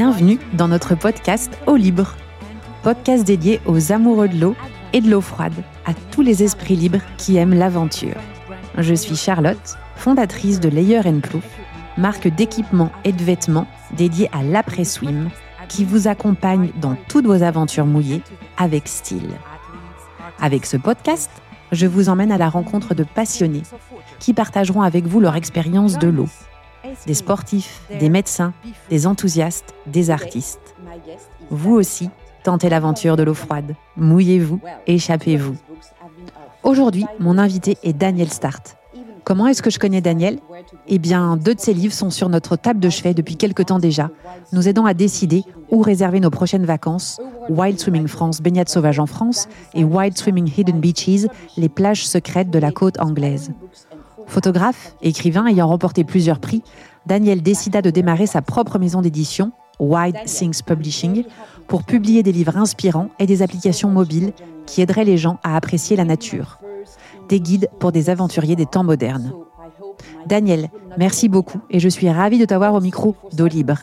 Bienvenue dans notre podcast Eau Libre, podcast dédié aux amoureux de l'eau et de l'eau froide, à tous les esprits libres qui aiment l'aventure. Je suis Charlotte, fondatrice de Layer Plouf, marque d'équipements et de vêtements dédiée à l'après-swim, qui vous accompagne dans toutes vos aventures mouillées avec style. Avec ce podcast, je vous emmène à la rencontre de passionnés qui partageront avec vous leur expérience de l'eau. Des sportifs, des médecins, des enthousiastes, des artistes. Vous aussi, tentez l'aventure de l'eau froide. Mouillez-vous, échappez-vous. Aujourd'hui, mon invité est Daniel Start. Comment est-ce que je connais Daniel Eh bien, deux de ses livres sont sur notre table de chevet depuis quelque temps déjà, nous aidant à décider où réserver nos prochaines vacances. Wild Swimming France, baignade sauvage en France, et Wild Swimming Hidden Beaches, les plages secrètes de la côte anglaise. Photographe, écrivain ayant remporté plusieurs prix, Daniel décida de démarrer sa propre maison d'édition, Wild Things Publishing, pour publier des livres inspirants et des applications mobiles qui aideraient les gens à apprécier la nature. Des guides pour des aventuriers des temps modernes. Daniel, merci beaucoup et je suis ravie de t'avoir au micro d'eau libre.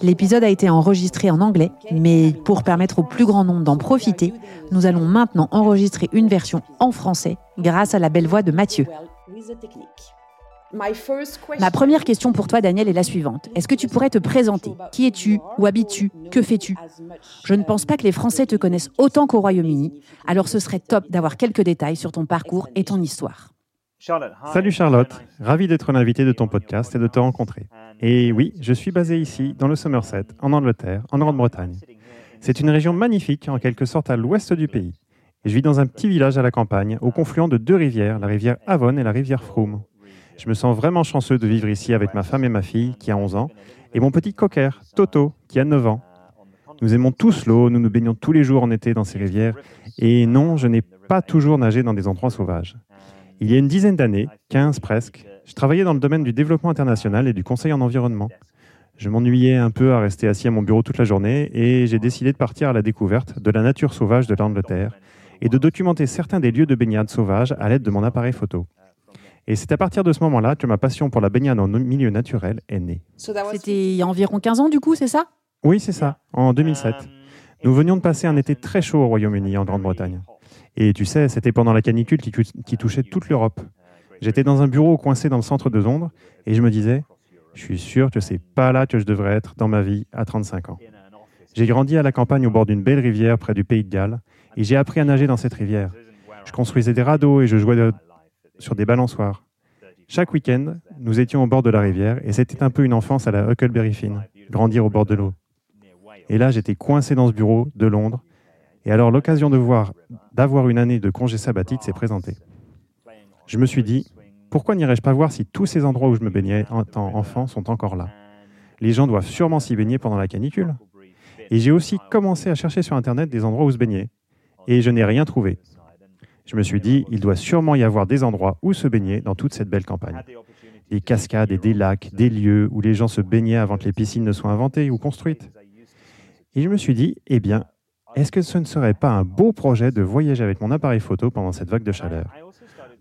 L'épisode a été enregistré en anglais, mais pour permettre au plus grand nombre d'en profiter, nous allons maintenant enregistrer une version en français grâce à la belle voix de Mathieu. Ma première question pour toi, Daniel, est la suivante. Est-ce que tu pourrais te présenter? Qui es-tu? Où habites-tu? Que fais-tu? Je ne pense pas que les Français te connaissent autant qu'au Royaume-Uni, alors ce serait top d'avoir quelques détails sur ton parcours et ton histoire. Salut Charlotte, ravi d'être l'invité de ton podcast et de te rencontrer. Et oui, je suis basé ici, dans le Somerset, en Angleterre, en Grande-Bretagne. C'est une région magnifique, en quelque sorte à l'ouest du pays. Je vis dans un petit village à la campagne, au confluent de deux rivières, la rivière Avon et la rivière Froome. Je me sens vraiment chanceux de vivre ici avec ma femme et ma fille, qui a 11 ans, et mon petit cocker, Toto, qui a 9 ans. Nous aimons tous l'eau, nous nous baignons tous les jours en été dans ces rivières, et non, je n'ai pas toujours nagé dans des endroits sauvages. Il y a une dizaine d'années, 15 presque, je travaillais dans le domaine du développement international et du conseil en environnement. Je m'ennuyais un peu à rester assis à mon bureau toute la journée et j'ai décidé de partir à la découverte de la nature sauvage de l'Angleterre et de documenter certains des lieux de baignade sauvages à l'aide de mon appareil photo. Et c'est à partir de ce moment-là que ma passion pour la baignade en milieu naturel est née. C'était il y a environ 15 ans, du coup, c'est ça? Oui, c'est ça, en 2007. Nous venions de passer un été très chaud au Royaume-Uni, en Grande-Bretagne. Et tu sais, c'était pendant la canicule qui, qui touchait toute l'Europe. J'étais dans un bureau coincé dans le centre de Londres et je me disais, je suis sûr que c'est pas là que je devrais être dans ma vie à 35 ans. J'ai grandi à la campagne au bord d'une belle rivière près du pays de Galles et j'ai appris à nager dans cette rivière. Je construisais des radeaux et je jouais sur des balançoires. Chaque week-end, nous étions au bord de la rivière et c'était un peu une enfance à la Huckleberry Finn, grandir au bord de l'eau. Et là, j'étais coincé dans ce bureau de Londres. Et alors, l'occasion d'avoir une année de congé sabbatique s'est présentée. Je me suis dit, pourquoi n'irais-je pas voir si tous ces endroits où je me baignais en tant enfant sont encore là? Les gens doivent sûrement s'y baigner pendant la canicule. Et j'ai aussi commencé à chercher sur Internet des endroits où se baigner. Et je n'ai rien trouvé. Je me suis dit, il doit sûrement y avoir des endroits où se baigner dans toute cette belle campagne. Des cascades et des lacs, des lieux où les gens se baignaient avant que les piscines ne soient inventées ou construites. Et je me suis dit, eh bien, est-ce que ce ne serait pas un beau projet de voyager avec mon appareil photo pendant cette vague de chaleur?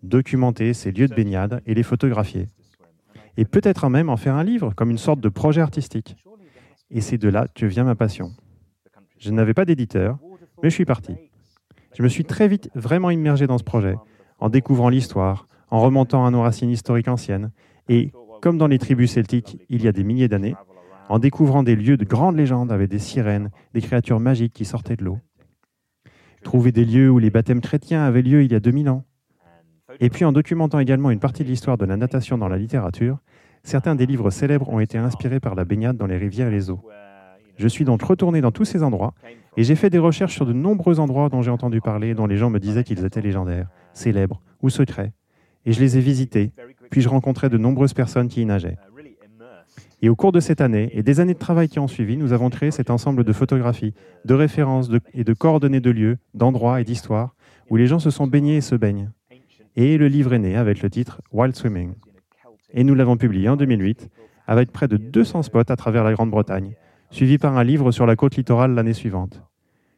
Documenter ces lieux de baignade et les photographier. Et peut-être même en faire un livre, comme une sorte de projet artistique. Et c'est de là que vient ma passion. Je n'avais pas d'éditeur, mais je suis parti. Je me suis très vite vraiment immergé dans ce projet, en découvrant l'histoire, en remontant à nos racines historiques anciennes, et, comme dans les tribus celtiques il y a des milliers d'années, en découvrant des lieux de grandes légendes avec des sirènes, des créatures magiques qui sortaient de l'eau. Trouver des lieux où les baptêmes chrétiens avaient lieu il y a 2000 ans. Et puis en documentant également une partie de l'histoire de la natation dans la littérature, certains des livres célèbres ont été inspirés par la baignade dans les rivières et les eaux. Je suis donc retourné dans tous ces endroits et j'ai fait des recherches sur de nombreux endroits dont j'ai entendu parler, dont les gens me disaient qu'ils étaient légendaires, célèbres ou secrets. Et je les ai visités, puis je rencontrais de nombreuses personnes qui y nageaient. Et au cours de cette année et des années de travail qui ont suivi, nous avons créé cet ensemble de photographies, de références et de coordonnées de lieux, d'endroits et d'histoires où les gens se sont baignés et se baignent. Et le livre est né avec le titre Wild Swimming. Et nous l'avons publié en 2008 avec près de 200 spots à travers la Grande-Bretagne, suivi par un livre sur la côte littorale l'année suivante.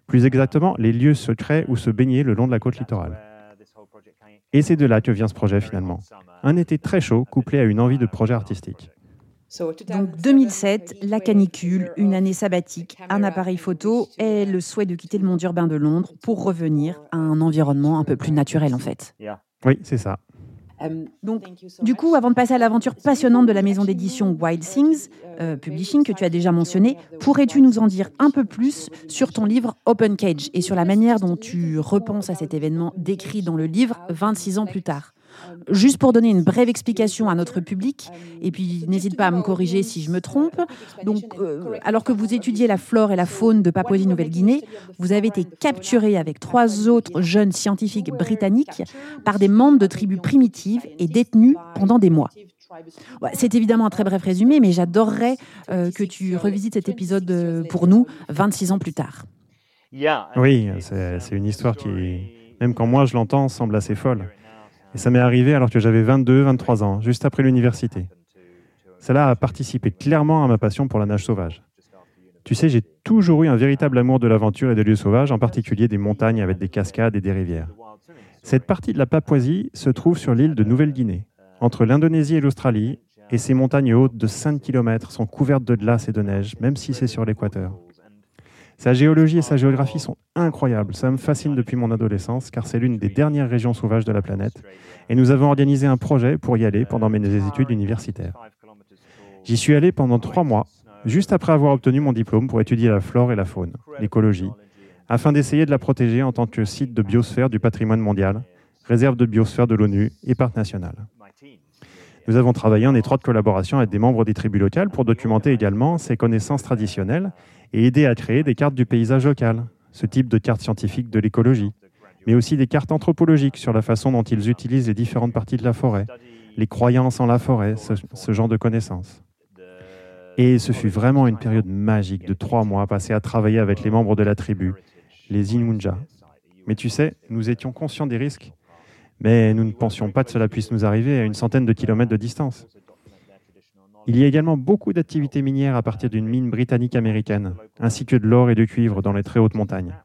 Plus exactement, les lieux secrets où se baigner le long de la côte littorale. Et c'est de là que vient ce projet finalement. Un été très chaud couplé à une envie de projet artistique. Donc 2007, la canicule, une année sabbatique, un appareil photo et le souhait de quitter le monde urbain de Londres pour revenir à un environnement un peu plus naturel en fait. Oui, c'est ça. Um, Donc, du coup, avant de passer à l'aventure passionnante de la maison d'édition Wild Things euh, Publishing que tu as déjà mentionné, pourrais-tu nous en dire un peu plus sur ton livre Open Cage et sur la manière dont tu repenses à cet événement décrit dans le livre 26 ans plus tard? Juste pour donner une brève explication à notre public, et puis n'hésite pas à me corriger si je me trompe. Donc, euh, alors que vous étudiez la flore et la faune de Papouasie-Nouvelle-Guinée, vous avez été capturé avec trois autres jeunes scientifiques britanniques par des membres de tribus primitives et détenus pendant des mois. c'est évidemment un très bref résumé, mais j'adorerais euh, que tu revisites cet épisode euh, pour nous 26 ans plus tard. Oui, c'est une histoire qui, même quand moi je l'entends, semble assez folle. Et ça m'est arrivé alors que j'avais 22, 23 ans, juste après l'université. Cela a participé clairement à ma passion pour la nage sauvage. Tu sais, j'ai toujours eu un véritable amour de l'aventure et des lieux sauvages, en particulier des montagnes avec des cascades et des rivières. Cette partie de la Papouasie se trouve sur l'île de Nouvelle-Guinée, entre l'Indonésie et l'Australie, et ces montagnes hautes de 5 km sont couvertes de glace et de neige, même si c'est sur l'équateur. Sa géologie et sa géographie sont incroyables. Ça me fascine depuis mon adolescence car c'est l'une des dernières régions sauvages de la planète. Et nous avons organisé un projet pour y aller pendant mes études universitaires. J'y suis allé pendant trois mois, juste après avoir obtenu mon diplôme pour étudier la flore et la faune, l'écologie, afin d'essayer de la protéger en tant que site de biosphère du patrimoine mondial, réserve de biosphère de l'ONU et parc national. Nous avons travaillé en étroite collaboration avec des membres des tribus locales pour documenter également ces connaissances traditionnelles et aider à créer des cartes du paysage local, ce type de cartes scientifiques de l'écologie, mais aussi des cartes anthropologiques sur la façon dont ils utilisent les différentes parties de la forêt, les croyances en la forêt, ce, genre de connaissances. Et ce fut vraiment une période magique de trois mois passés à travailler avec les membres de la tribu, les Inunja. Mais tu sais, nous étions conscients des risques, mais nous ne pensions pas que cela puisse nous arriver à une centaine de kilomètres de distance. Il y a également beaucoup d'activités minières à partir d'une mine britannique américaine, ainsi que de l'or et du cuivre dans les très hautes montagnes.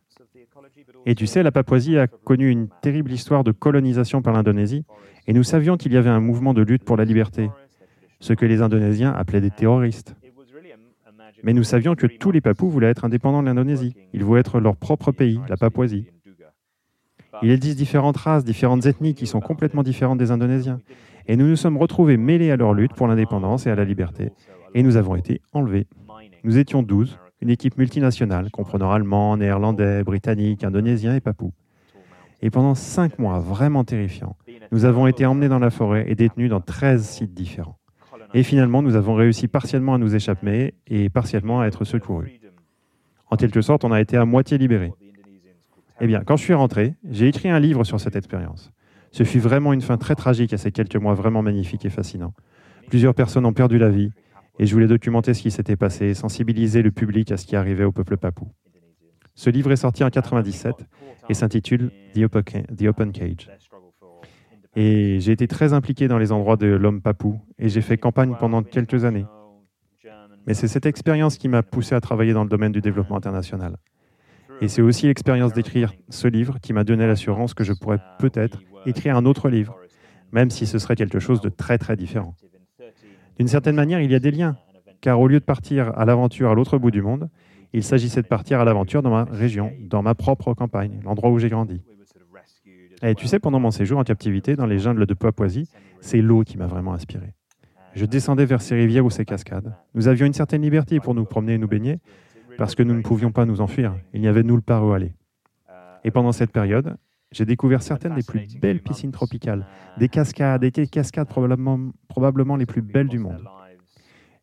Et tu sais, la Papouasie a connu une terrible histoire de colonisation par l'Indonésie, et nous savions qu'il y avait un mouvement de lutte pour la liberté, ce que les Indonésiens appelaient des terroristes. Mais nous savions que tous les Papous voulaient être indépendants de l'Indonésie. Ils voulaient être leur propre pays, la Papouasie. Il existe différentes races, différentes ethnies qui sont complètement différentes des Indonésiens. Et nous nous sommes retrouvés mêlés à leur lutte pour l'indépendance et à la liberté. Et nous avons été enlevés. Nous étions 12, une équipe multinationale comprenant Allemands, Néerlandais, Britanniques, Indonésiens et Papous. Et pendant cinq mois vraiment terrifiants, nous avons été emmenés dans la forêt et détenus dans 13 sites différents. Et finalement, nous avons réussi partiellement à nous échapper et partiellement à être secourus. En quelque sorte, on a été à moitié libérés. Eh bien, quand je suis rentré, j'ai écrit un livre sur cette expérience. Ce fut vraiment une fin très tragique à ces quelques mois vraiment magnifiques et fascinants. Plusieurs personnes ont perdu la vie et je voulais documenter ce qui s'était passé et sensibiliser le public à ce qui arrivait au peuple papou. Ce livre est sorti en 1997 et s'intitule The Open Cage. Et j'ai été très impliqué dans les endroits de l'homme papou et j'ai fait campagne pendant quelques années. Mais c'est cette expérience qui m'a poussé à travailler dans le domaine du développement international. Et c'est aussi l'expérience d'écrire ce livre qui m'a donné l'assurance que je pourrais peut-être écrire un autre livre, même si ce serait quelque chose de très très différent. D'une certaine manière, il y a des liens, car au lieu de partir à l'aventure à l'autre bout du monde, il s'agissait de partir à l'aventure dans ma région, dans ma propre campagne, l'endroit où j'ai grandi. Et tu sais, pendant mon séjour en captivité dans les jungles de Papouasie, c'est l'eau qui m'a vraiment inspiré. Je descendais vers ces rivières ou ces cascades. Nous avions une certaine liberté pour nous promener et nous baigner, parce que nous ne pouvions pas nous enfuir. Il n'y avait nulle part où aller. Et pendant cette période, j'ai découvert certaines des plus belles piscines tropicales, des cascades, des cascades probablement, les plus belles du monde.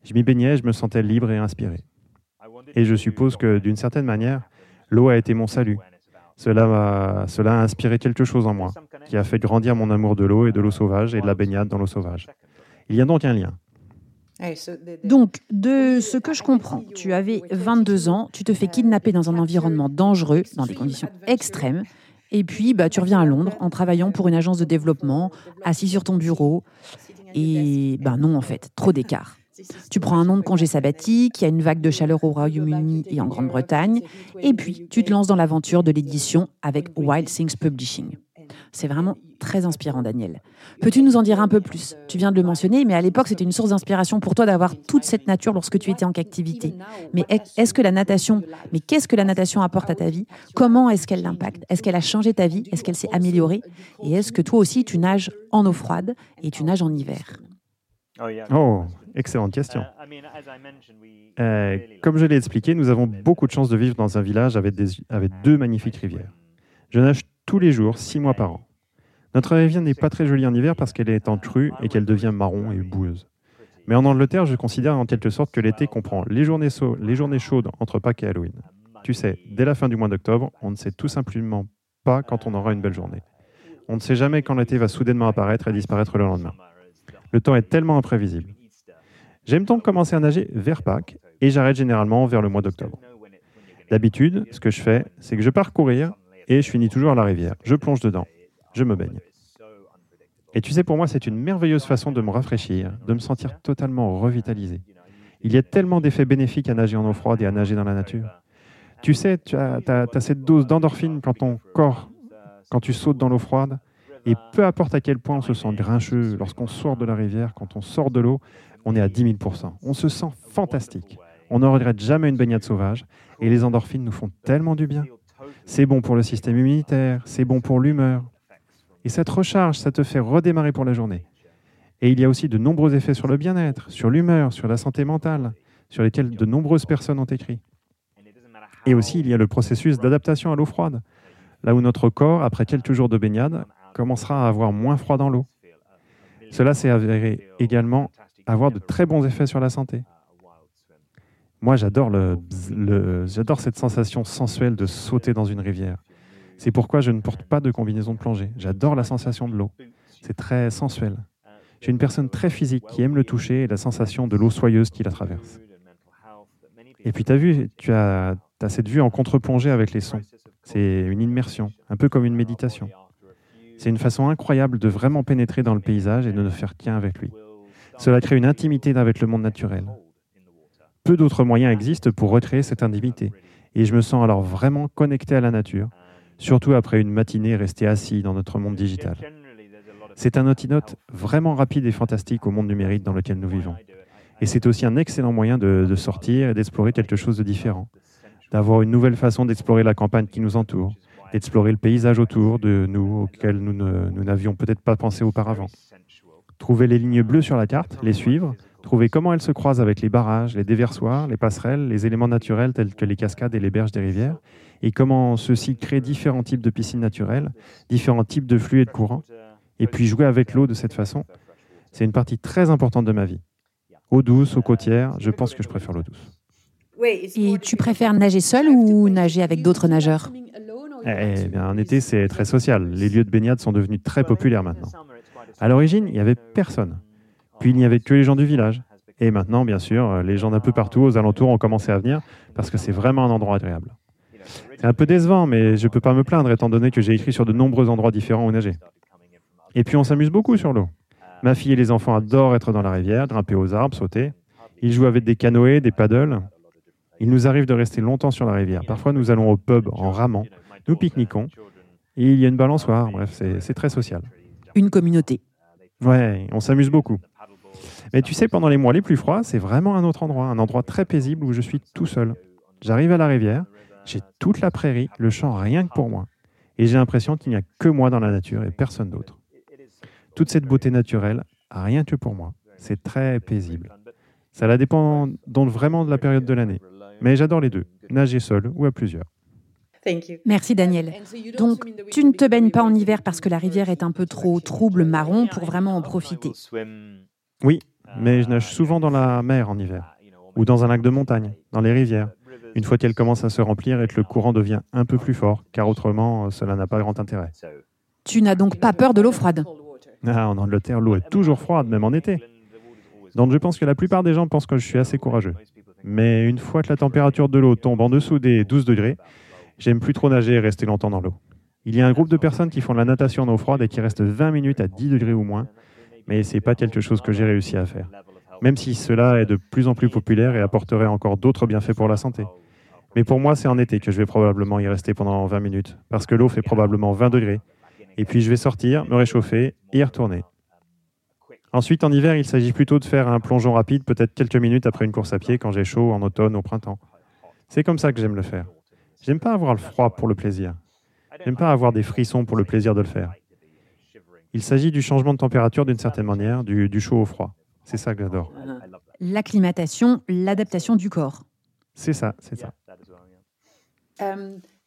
Je m'y baignais, je me sentais libre et inspiré. Et je suppose que d'une certaine manière, l'eau a été mon salut. Cela, cela a inspiré quelque chose en moi, qui a fait grandir mon amour de l'eau et de l'eau sauvage et de la baignade dans l'eau sauvage. Il y a donc un lien. Donc, de ce que je comprends, tu avais 22 ans, tu te fais kidnapper dans un environnement dangereux, dans des conditions extrêmes, et puis bah, tu reviens à Londres en travaillant pour une agence de développement, assis sur ton bureau, et ben non en fait, trop d'écart. Tu prends un an de congé sabbatique, il y a une vague de chaleur au Royaume-Uni et en Grande-Bretagne, et puis tu te lances dans l'aventure de l'édition avec Wild Things Publishing. C'est vraiment très inspirant, Daniel. Peux-tu nous en dire un peu plus? Tu viens de le mentionner, mais à l'époque, c'était une source d'inspiration pour toi d'avoir toute cette nature lorsque tu étais en captivité. Mais est-ce que la natation, mais qu'est-ce que la natation apporte à ta vie? Comment est-ce qu'elle l'impacte? Est-ce qu'elle a changé ta vie? Est-ce qu'elle s'est améliorée? Et est-ce que toi aussi, tu nages en eau froide et tu nages en hiver? Oh, excellente question. Euh, comme je l'ai expliqué, nous avons beaucoup de chance de vivre dans un village avec, avec deux magnifiques rivières. Je nage tous les jours, six mois par an. Notre rivière n'est pas très jolie en hiver parce qu'elle est en crue et qu'elle devient marron et boueuse. Mais en Angleterre, je considère en quelque sorte que l'été comprend les journées, les journées chaudes entre Pâques et Halloween. Tu sais, dès la fin du mois d'octobre, on ne sait tout simplement pas quand on aura une belle journée. On ne sait jamais quand l'été va soudainement apparaître et disparaître le lendemain. Le temps est tellement imprévisible. J'aime donc commencer à nager vers Pâques et j'arrête généralement vers le mois d'octobre. D'habitude, ce que je fais, c'est que je pars courir et je finis toujours à la rivière. Je plonge dedans, je me baigne. Et tu sais, pour moi, c'est une merveilleuse façon de me rafraîchir, de me sentir totalement revitalisé. Il y a tellement d'effets bénéfiques à nager en eau froide et à nager dans la nature. Tu sais, tu as, cette dose d'endorphine quand ton corps, quand tu sautes dans l'eau froide, et peu importe à quel point on se sent grincheux lorsqu'on sort de la rivière, quand on sort de l'eau, on est à 10 000 On se sent fantastique. On ne regrette jamais une baignade sauvage et les endorphines nous font tellement du bien. C'est bon pour le système immunitaire, c'est bon pour l'humeur. Et ça te recharge, ça te fait redémarrer pour la journée. Et il y a aussi de nombreux effets sur le bien-être, sur l'humeur, sur la santé mentale, sur lesquels de nombreuses personnes ont écrit. Et aussi, il y a le processus d'adaptation à l'eau froide, là où notre corps, après quelques jours de baignade, commencera à avoir moins froid dans l'eau. Cela s'est avéré également avoir de très bons effets sur la santé. Moi, j'adore cette sensation sensuelle de sauter dans une rivière. C'est pourquoi je ne porte pas de combinaison de plongée. J'adore la sensation de l'eau. C'est très sensuel. Suis une personne très physique qui aime le toucher et la sensation de l'eau soyeuse qui la traverse. Et puis, as vu, tu as, as cette vue en contre-plongée avec les sons. C'est une immersion, un peu comme une méditation. C'est une façon incroyable de vraiment pénétrer dans le paysage et de ne faire qu'un avec lui. Cela crée une intimité avec le monde naturel. Peu d'autres moyens existent pour recréer cette intimité, et je me sens alors vraiment connecté à la nature, surtout après une matinée restée assis dans notre monde digital. C'est un antidote vraiment rapide et fantastique au monde numérique dans lequel nous vivons. Et c'est aussi un excellent moyen de sortir et d'explorer quelque chose de différent, d'avoir une nouvelle façon d'explorer la campagne qui nous entoure, d'explorer le paysage autour de nous auquel nous n'avions peut-être pas pensé auparavant. Trouver les lignes bleues sur la carte, les suivre, trouver comment elles se croisent avec les barrages, les déversoirs, les passerelles, les éléments naturels tels que les cascades et les berges des rivières, et comment ceux-ci créent différents types de piscines naturelles, différents types de flux et de courants, et puis jouer avec l'eau de cette façon, c'est une partie très importante de ma vie. Eau douce, eau côtière, je pense que je préfère l'eau douce. Et tu préfères nager seul ou nager avec d'autres nageurs? Eh bien, en été, c'est très social. Les lieux de baignade sont devenus très populaires maintenant. À l'origine, il n'y avait personne. Puis il n'y avait que les gens du village. Et maintenant, bien sûr, les gens d'un peu partout aux alentours ont commencé à venir parce que c'est vraiment un endroit agréable. C'est un peu décevant, mais je ne peux pas me plaindre étant donné que j'ai écrit sur de nombreux endroits différents où nager. Et puis on s'amuse beaucoup sur l'eau. Ma fille et les enfants adorent être dans la rivière, grimper aux arbres, sauter. Ils jouent avec des canoës, des paddles. Il nous arrive de rester longtemps sur la rivière. Parfois, nous allons au pub en ramant nous pique-niquons. Et il y a une balançoire, bref, c'est très social. Une communauté. Ouais, on s'amuse beaucoup. Mais tu sais, pendant les mois les plus froids, c'est vraiment un autre endroit, un endroit très paisible où je suis tout seul. J'arrive à la rivière, j'ai toute la prairie, le champ rien que pour moi. Et j'ai l'impression qu'il n'y a que moi dans la nature et personne d'autre. Toute cette beauté naturelle, rien que pour moi. C'est très paisible. Ça dépend donc vraiment de la période de l'année. Mais j'adore les deux, nager seul ou à plusieurs. Merci Daniel. Donc tu ne te baignes pas en hiver parce que la rivière est un peu trop trouble marron pour vraiment en profiter. Oui, mais je nage souvent dans la mer en hiver ou dans un lac de montagne, dans les rivières, une fois qu'elle commence à se remplir et que le courant devient un peu plus fort, car autrement cela n'a pas grand intérêt. Tu n'as donc pas peur de l'eau froide? Ah, En Angleterre, l'eau est toujours froide, même en été. Donc je pense que la plupart des gens pensent que je suis assez courageux. Mais une fois que la température de l'eau tombe en dessous des 12 degrés, J'aime plus trop nager et rester longtemps dans l'eau. Il y a un groupe de personnes qui font de la natation en eau froide et qui restent 20 minutes à 10 degrés ou moins, mais ce n'est pas quelque chose que j'ai réussi à faire. Même si cela est de plus en plus populaire et apporterait encore d'autres bienfaits pour la santé. Mais pour moi, c'est en été que je vais probablement y rester pendant 20 minutes, parce que l'eau fait probablement 20 degrés, Et puis je vais sortir, me réchauffer et y retourner. Ensuite, en hiver, il s'agit plutôt de faire un plongeon rapide, peut-être quelques minutes après une course à pied quand j'ai chaud, en automne, au printemps. C'est comme ça que j'aime le faire. J'aime pas avoir le froid pour le plaisir. J'aime pas avoir des frissons pour le plaisir de le faire. Il s'agit du changement de température d'une certaine manière, du, du chaud au froid. C'est ça que j'adore. L'acclimatation, l'adaptation du corps. C'est ça, c'est ça.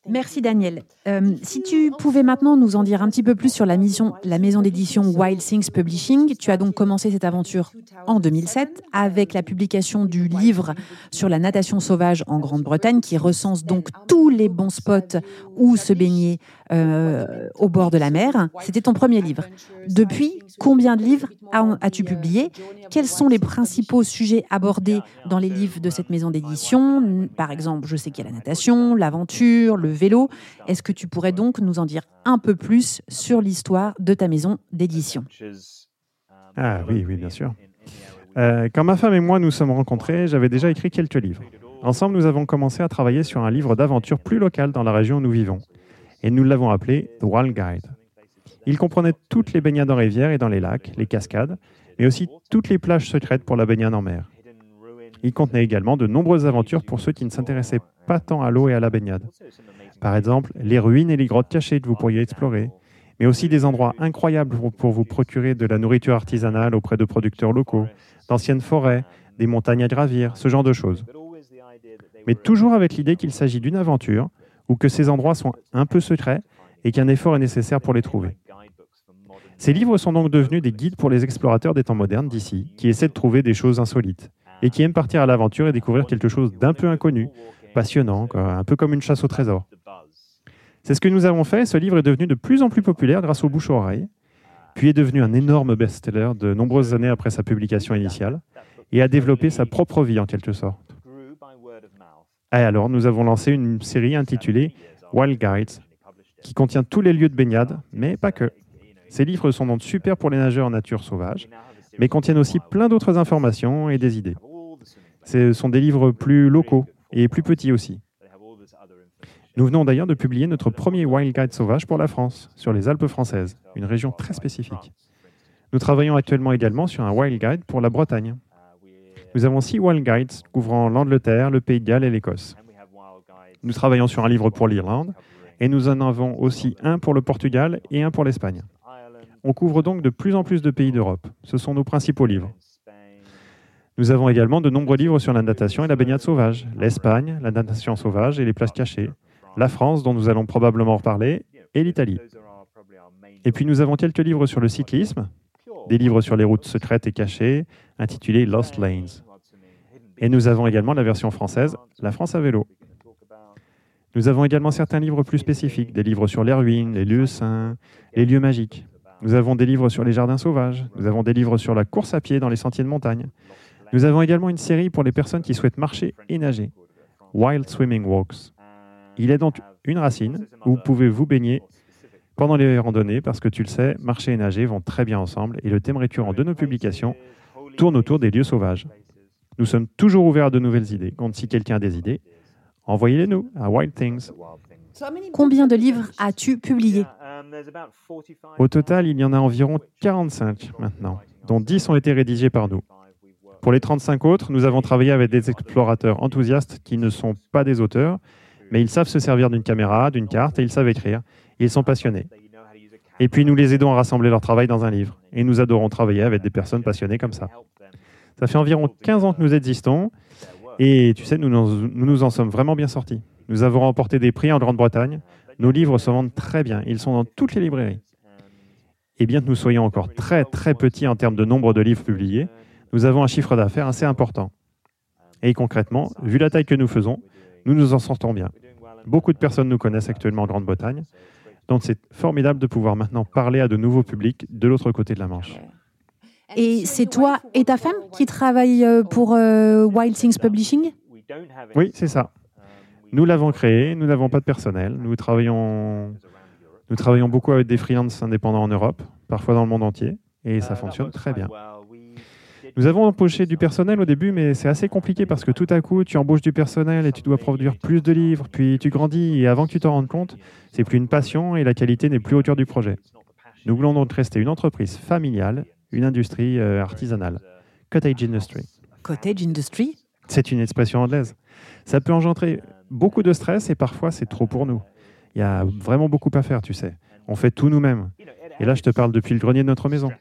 Merci Daniel. Euh, si tu pouvais maintenant nous en dire un petit peu plus sur la, mission, la maison d'édition Wild Things Publishing, tu as donc commencé cette aventure en 2007 avec la publication du livre sur la natation sauvage en Grande-Bretagne qui recense donc tous les bons spots où se baigner euh, au bord de la mer. C'était ton premier livre. Depuis, combien de livres as-tu publié? Quels sont les principaux sujets abordés dans les livres de cette maison d'édition? Par exemple, je sais qu'il y a la natation, l'aventure, le vélo. Est-ce que tu pourrais donc nous en dire un peu plus sur l'histoire de ta maison d'édition? Ah oui, oui, bien sûr. Euh, quand ma femme et moi nous sommes rencontrés, j'avais déjà écrit quelques livres. Ensemble, nous avons commencé à travailler sur un livre d'aventure plus local dans la région où nous vivons. Et nous l'avons appelé The Wild Guide. Il comprenait toutes les baignades en rivière et dans les lacs, les cascades, mais aussi toutes les plages secrètes pour la baignade en mer. Il contenait également de nombreuses aventures pour ceux qui ne s'intéressaient pas tant à l'eau et à la baignade. Par exemple, les ruines et les grottes cachées que vous pourriez explorer, mais aussi des endroits incroyables pour vous procurer de la nourriture artisanale auprès de producteurs locaux, d'anciennes forêts, des montagnes à gravir, ce genre de choses. Mais toujours avec l'idée qu'il s'agit d'une aventure, ou que ces endroits sont un peu secrets et qu'un effort est nécessaire pour les trouver. Ces livres sont donc devenus des guides pour les explorateurs des temps modernes d'ici, qui essaient de trouver des choses insolites, et qui aiment partir à l'aventure et découvrir quelque chose d'un peu inconnu, passionnant, un peu comme une chasse au trésor. C'est ce que nous avons fait. Ce livre est devenu de plus en plus populaire grâce aux bouche-oreilles, puis est devenu un énorme best-seller de nombreuses années après sa publication initiale, et a développé sa propre vie en quelque sorte. Et alors, nous avons lancé une série intitulée Wild Guides, qui contient tous les lieux de baignade, mais pas que. Ces livres sont donc super pour les nageurs en nature sauvage, mais contiennent aussi plein d'autres informations et des idées. Ce sont des livres plus locaux et plus petits aussi. Nous venons d'ailleurs de publier notre premier Wild Guide sauvage pour la France, sur les Alpes françaises, une région très spécifique. Nous travaillons actuellement également sur un Wild Guide pour la Bretagne. Nous avons six Wild Guides couvrant l'Angleterre, le Pays de Galles et l'Écosse. Nous travaillons sur un livre pour l'Irlande et nous en avons aussi un pour le Portugal et un pour l'Espagne. On couvre donc de plus en plus de pays d'Europe. Ce sont nos principaux livres. Nous avons également de nombreux livres sur la natation et la baignade sauvage, l'Espagne, la natation sauvage et les places cachées, la France, dont nous allons probablement reparler, et l'Italie. Et puis nous avons quelques livres sur le cyclisme, des livres sur les routes secrètes et cachées, intitulés Lost Lanes. Et nous avons également la version française, La France à vélo. Nous avons également certains livres plus spécifiques, des livres sur les ruines, les lieux saints, les lieux magiques. Nous avons des livres sur les jardins sauvages, nous avons des livres sur la course à pied dans les sentiers de montagne. Nous avons également une série pour les personnes qui souhaitent marcher et nager, Wild Swimming Walks. Il est donc une racine où vous pouvez vous baigner pendant les randonnées parce que tu le sais, marcher et nager vont très bien ensemble et le thème récurrent de nos publications tourne autour des lieux sauvages. Nous sommes toujours ouverts à de nouvelles idées. Donc si quelqu'un a des idées, envoyez-les nous à Wild Things. Combien de livres as-tu publié Au total, il y en a environ 45 maintenant, dont 10 ont été rédigés par nous. Pour les 35 autres, nous avons travaillé avec des explorateurs enthousiastes qui ne sont pas des auteurs, mais ils savent se servir d'une caméra, d'une carte et ils savent écrire. Ils sont passionnés. Et puis nous les aidons à rassembler leur travail dans un livre. Et nous adorons travailler avec des personnes passionnées comme ça. Ça fait environ 15 ans que nous existons. Et tu sais, nous nous, en sommes vraiment bien sortis. Nous avons remporté des prix en Grande-Bretagne. Nos livres se vendent très bien. Ils sont dans toutes les librairies. Et bien que nous soyons encore très très petits en termes de nombre de livres publiés, nous avons un chiffre d'affaires assez important. Et concrètement, vu la taille que nous faisons, nous nous en sortons bien. Beaucoup de personnes nous connaissent actuellement en Grande-Bretagne, donc c'est formidable de pouvoir maintenant parler à de nouveaux publics de l'autre côté de la Manche. Et c'est toi et ta femme qui travaillent euh, pour euh, Wild Things Publishing? Oui, c'est ça. Nous l'avons créé, nous n'avons pas de personnel, nous travaillons, nous travaillons beaucoup avec des freelances indépendants en Europe, parfois dans le monde entier, et ça fonctionne très bien. Nous avons embauché du personnel au début, mais c'est assez compliqué parce que tout à coup, tu embauches du personnel et tu dois produire plus de livres, puis tu grandis et avant que tu t'en rendes compte, c'est plus une passion et la qualité n'est plus au cœur du projet. Nous voulons donc rester une entreprise familiale, une industrie euh, artisanale. Cottage industry. Cottage industry? C'est une expression anglaise. Ça peut engendrer beaucoup de stress et parfois c'est trop pour nous. Il y a vraiment beaucoup à faire, tu sais. On fait tout nous-mêmes. Et là, je te parle depuis le grenier de notre maison.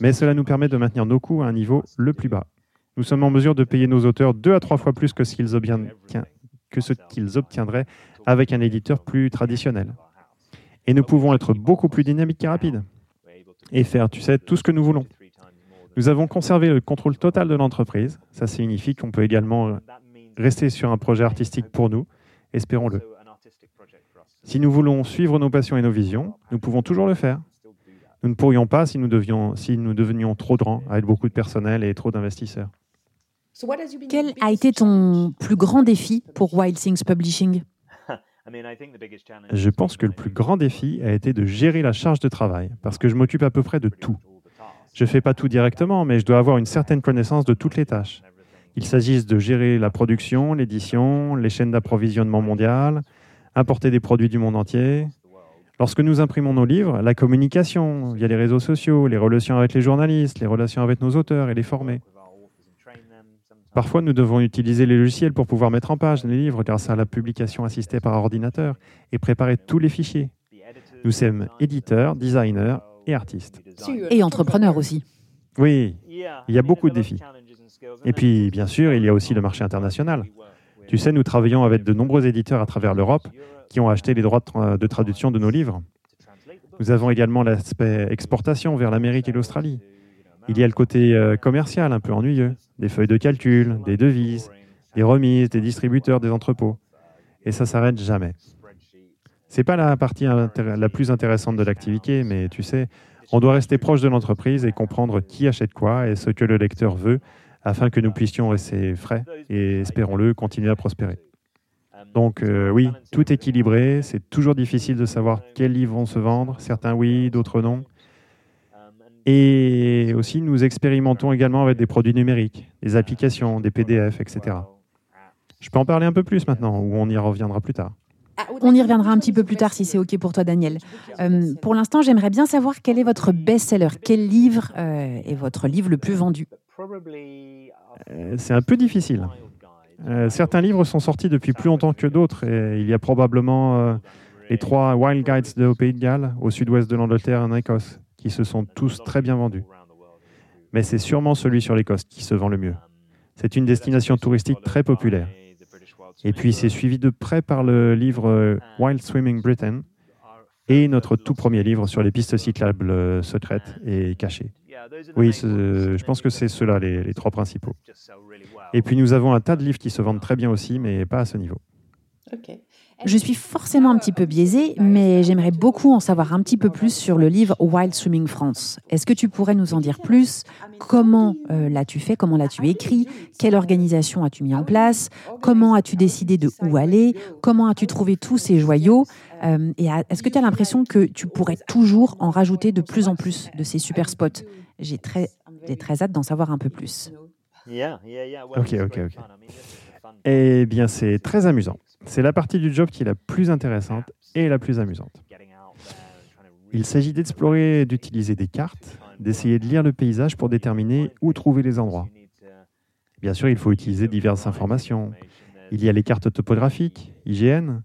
Mais cela nous permet de maintenir nos coûts à un niveau le plus bas. Nous sommes en mesure de payer nos auteurs deux à trois fois plus que ce qu'ils obtiendraient avec un éditeur plus traditionnel. Et nous pouvons être beaucoup plus dynamiques et rapides et faire, tu sais, tout ce que nous voulons. Nous avons conservé le contrôle total de l'entreprise. Ça signifie qu'on peut également rester sur un projet artistique pour nous, espérons-le. Si nous voulons suivre nos passions et nos visions, nous pouvons toujours le faire. Nous ne pourrions pas si nous, si nous devenions trop grands, avec beaucoup de personnel et trop d'investisseurs. Quel a été ton plus grand défi pour Wild Things Publishing? Je pense que le plus grand défi a été de gérer la charge de travail, parce que je m'occupe à peu près de tout. Je ne fais pas tout directement, mais je dois avoir une certaine connaissance de toutes les tâches. Il s'agisse de gérer la production, l'édition, les chaînes d'approvisionnement mondiales, importer des produits du monde entier. Lorsque nous imprimons nos livres, la communication via les réseaux sociaux, les relations avec les journalistes, les relations avec nos auteurs et les former. Parfois, nous devons utiliser les logiciels pour pouvoir mettre en page les livres grâce à la publication assistée par ordinateur et préparer tous les fichiers. Nous sommes éditeurs, designers et artistes. Et entrepreneurs aussi. Oui, il y a beaucoup de défis. Et puis, bien sûr, il y a aussi le marché international. Tu sais, nous travaillons avec de nombreux éditeurs à travers l'Europe qui ont acheté les droits de traduction de nos livres. Nous avons également l'aspect exportation vers l'Amérique et l'Australie. Il y a le côté euh, commercial un peu ennuyeux, des feuilles de calcul, des devises, des remises, des distributeurs, des entrepôts. Et ça s'arrête jamais. C'est pas la partie la plus intéressante de l'activité, mais tu sais, on doit rester proche de l'entreprise et comprendre qui achète quoi et ce que le lecteur veut afin que nous puissions rester frais et, espérons-le, continuer à prospérer. Donc euh, oui, tout équilibré, c'est toujours difficile de savoir quels livres vont se vendre, certains oui, d'autres non. Et aussi, nous expérimentons également avec des produits numériques, des applications, des PDF, etc. Je peux en parler un peu plus maintenant, ou on y reviendra plus tard. On y reviendra un petit peu plus tard si c'est OK pour toi, Daniel. Euh, pour l'instant, j'aimerais bien savoir quel est votre best-seller. Quel livre euh, est votre livre le plus vendu? Euh, c'est un peu difficile. Certains livres sont sortis depuis plus longtemps que d'autres et il y a probablement les trois Wild Guides de au Pays de Galles, au sud-ouest de l'Angleterre et en Écosse, qui se sont tous très bien vendus. Mais c'est sûrement celui sur l'Écosse qui se vend le mieux. C'est une destination touristique très populaire. Et puis c'est suivi de près par le livre Wild Swimming Britain et notre tout premier livre sur les pistes cyclables secrètes et cachées. Oui, je pense que c'est ceux-là, les, trois principaux. Et puis nous avons un tas de livres qui se vendent très bien aussi, mais pas à ce niveau. Je suis forcément un petit peu biaisée, mais j'aimerais beaucoup en savoir un petit peu plus sur le livre Wild Swimming France. Est-ce que tu pourrais nous en dire plus? Comment euh, l'as-tu fait? Comment l'as-tu écrit? Quelle organisation as-tu mis en place? Comment as-tu décidé de où aller? Comment as-tu trouvé tous ces joyaux? Euh, Et est-ce que tu as l'impression que tu pourrais toujours en rajouter de plus en plus de ces super spots? J'ai très, très hâte d'en savoir un peu plus. Ok, ok, ok. Eh bien, c'est très amusant. C'est la partie du job qui est la plus intéressante et la plus amusante. Il s'agit d'explorer, d'utiliser des cartes, d'essayer de lire le paysage pour déterminer où trouver les endroits. Bien sûr, il faut utiliser diverses informations. Il y a les cartes topographiques, IGN.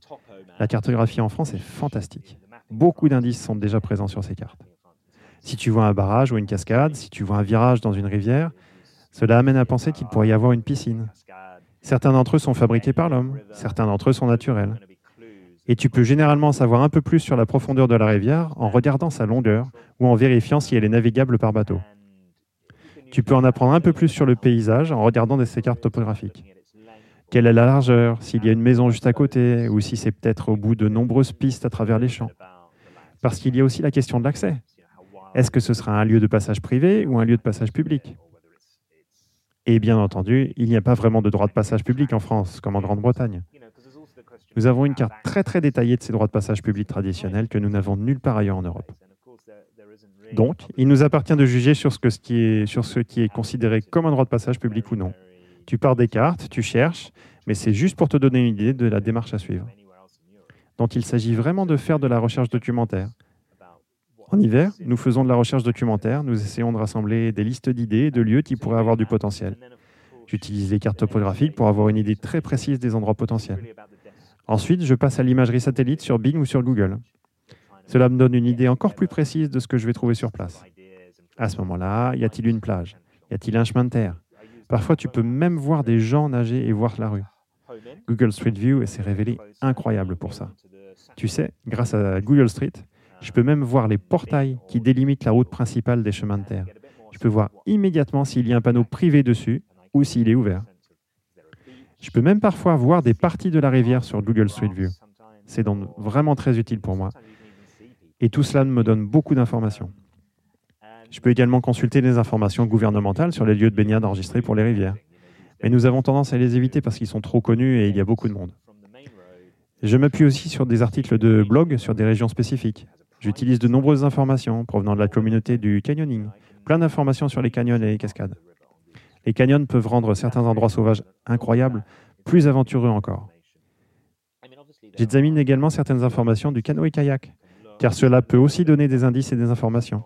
La cartographie en France est fantastique. Beaucoup d'indices sont déjà présents sur ces cartes. Si tu vois un barrage ou une cascade, si tu vois un virage dans une rivière, cela amène à penser qu'il pourrait y avoir une piscine. Certains d'entre eux sont fabriqués par l'homme, certains d'entre eux sont naturels. Et tu peux généralement savoir un peu plus sur la profondeur de la rivière en regardant sa longueur ou en vérifiant si elle est navigable par bateau. Tu peux en apprendre un peu plus sur le paysage en regardant ces cartes topographiques. Quelle est la largeur, s'il y a une maison juste à côté, ou si c'est peut-être au bout de nombreuses pistes à travers les champs. Parce qu'il y a aussi la question de l'accès. Est-ce que ce sera un lieu de passage privé ou un lieu de passage public? Et bien entendu, il n'y a pas vraiment de droit de passage public en France, comme en Grande-Bretagne. Nous avons une carte très très détaillée de ces droits de passage public traditionnels que nous n'avons nulle part ailleurs en Europe. Donc, il nous appartient de juger sur ce, qui est, sur ce qui est considéré comme un droit de passage public ou non. Tu pars des cartes, tu cherches, mais c'est juste pour te donner une idée de la démarche à suivre. Donc il s'agit vraiment de faire de la recherche documentaire. En hiver, nous faisons de la recherche documentaire, nous essayons de rassembler des listes d'idées et de lieux qui pourraient avoir du potentiel. J'utilise les cartes topographiques pour avoir une idée très précise des endroits potentiels. Ensuite, je passe à l'imagerie satellite sur Bing ou sur Google. Cela me donne une idée encore plus précise de ce que je vais trouver sur place. À ce moment-là, y a-t-il une plage? Y a-t-il un chemin de terre? Parfois, tu peux même voir des gens nager et voir la rue. Google Street View s'est révélé incroyable pour ça. Tu sais, grâce à Google Street, je peux même voir les portails qui délimitent la route principale des chemins de terre. Je peux voir immédiatement s'il y a un panneau privé dessus ou s'il est ouvert. Je peux même parfois voir des parties de la rivière sur Google Street View. C'est donc vraiment très utile pour moi. Et tout cela me donne beaucoup d'informations. Je peux également consulter les informations gouvernementales sur les lieux de baignade enregistrés pour les rivières. Mais nous avons tendance à les éviter parce qu'ils sont trop connus et il y a beaucoup de monde. Je m'appuie aussi sur des articles de blog sur des régions spécifiques. J'utilise de nombreuses informations provenant de la communauté du canyoning, plein d'informations sur les canyons et les cascades. Les canyons peuvent rendre certains endroits sauvages incroyables, plus aventureux encore. J'examine également certaines informations du canoë-kayak, car cela peut aussi donner des indices et des informations.